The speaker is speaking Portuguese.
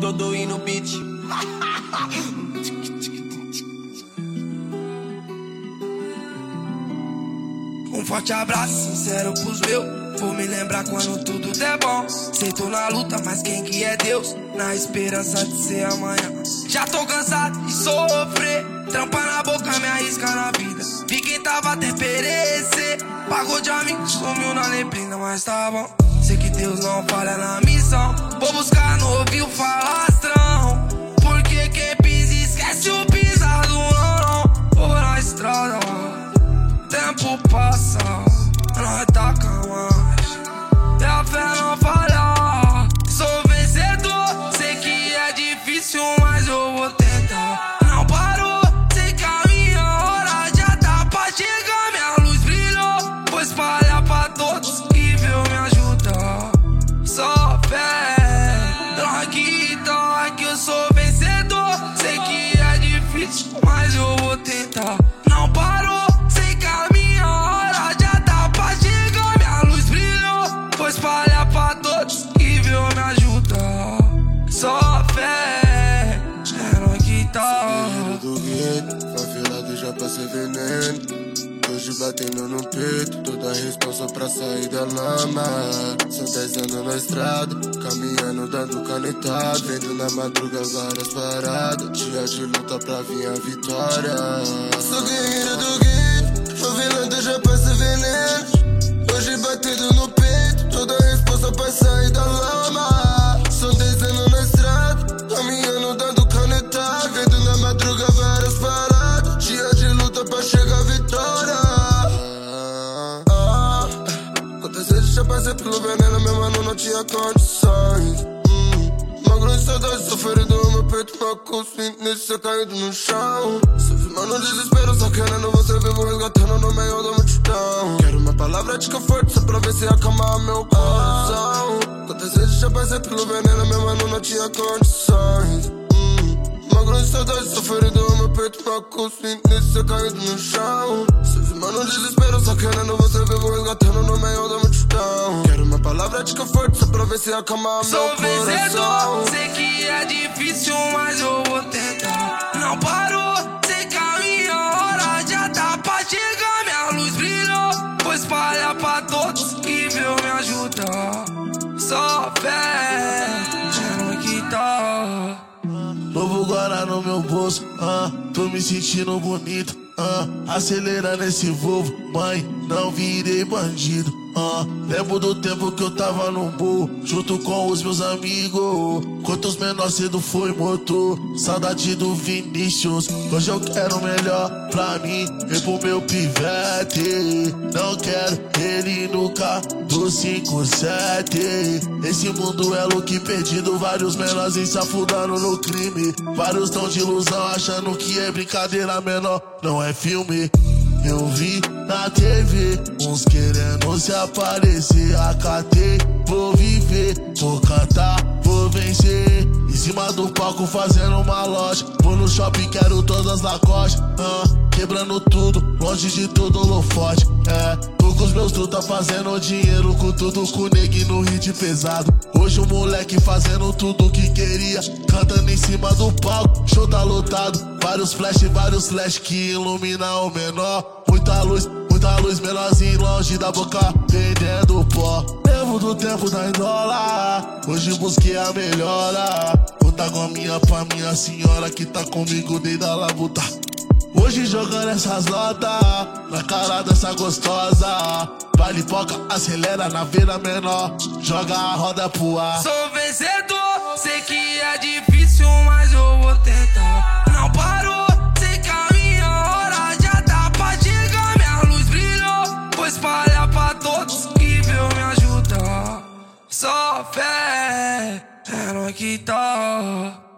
Godoy no beat. Um forte abraço sincero pros meus. Vou me lembrar quando tudo der bom. Sei tô na luta, mas quem que é Deus? Na esperança de ser amanhã. Já tô cansado de sofrer. Trampa na boca, de amigo, sumiu na neblina, mas tá bom. Sei que Deus não falha na missão. Vou buscar no ouvido falastrão. Porque quem pisa esquece o pisado, não, não. Vou na estrada, tempo passa, espalhar pra todos que veio me ajudar. Só fé, que tá. Guerreiro do gueto, favelado já passei veneno. Hoje batendo no peito, toda a responsa pra sair da lama. São dez anos na estrada, caminhando, dando canetado. Vendo na madruga várias paradas. Dia de luta pra vir a vitória. Sou guerreiro do gueto, favelado já passei passei pelo veneno, meu mano, não tinha condições. Hum, Magro de saudade, no meu peito, meu consciente nesse caído no chão. Se mano, desespero, só querendo você vivo, resgatando no meio da multidão. Quero uma palavra de conforto, só pra ver se acalmar meu coração. Quantas vezes já passei pelo veneno, meu mano, não tinha condições. Hum, Magro de saudade, sou ferido no meu peito, meu consciente nesse caído no chão. Se mano, desespero, só querendo você vivo, resgatando no meio da multidão. Quero uma palavra de conforto, só pra ver se acalmar meu Sou coração. vencedor, sei que é difícil, mas eu vou tentar. Não parou, sei que a minha hora já tá pra chegar. Minha luz brilhou, vou espalhar pra todos que veio me ajudar. Só fé, no meu bolso, ah, tô me sentindo bonito, ah, acelerando esse Volvo, mãe, não virei bandido, ah, lembro do tempo que eu tava no burro, junto com os meus amigos, quantos menor cedo foi motor, saudade do Vinícius, hoje eu quero melhor pra mim e pro meu pivete, não quero ele carro do 57, esse mundo é louco e perdido, vários menores se afundando no crime, vários tão de ilusão achando que é brincadeira menor, não é filme. Eu vi na TV uns querendo se aparecer. Acatei, vou viver, vou cantar, vou vencer. Em cima do palco fazendo uma loja. Vou no shopping, quero todas Lacoste. Ah, quebrando tudo, longe de todo holofote. É, com os meus truta fazendo dinheiro com tudo com negue no hit pesado. Hoje o moleque fazendo tudo que queria. Cantando em cima do palco, show tá lotado. Vários flash, vários flash que iluminam o menor. Muita luz, muita luz, menorzinho longe da boca, vendendo pó. Lembro do tempo da dólar, hoje busquei a melhora. Vou tá com a minha pra minha senhora que tá comigo desde a labuta. Hoje jogando essas notas na cara dessa gostosa. Vale poca, acelera na veira menor, joga a roda pro ar. Sou vencedor, sei que é difícil, mas eu vou tentar. Não parou, sei que a minha hora já tá pra chegar. Minha luz brilhou, vou espalhar pra todos que veio me ajudar. Só fé, é nóis que tá.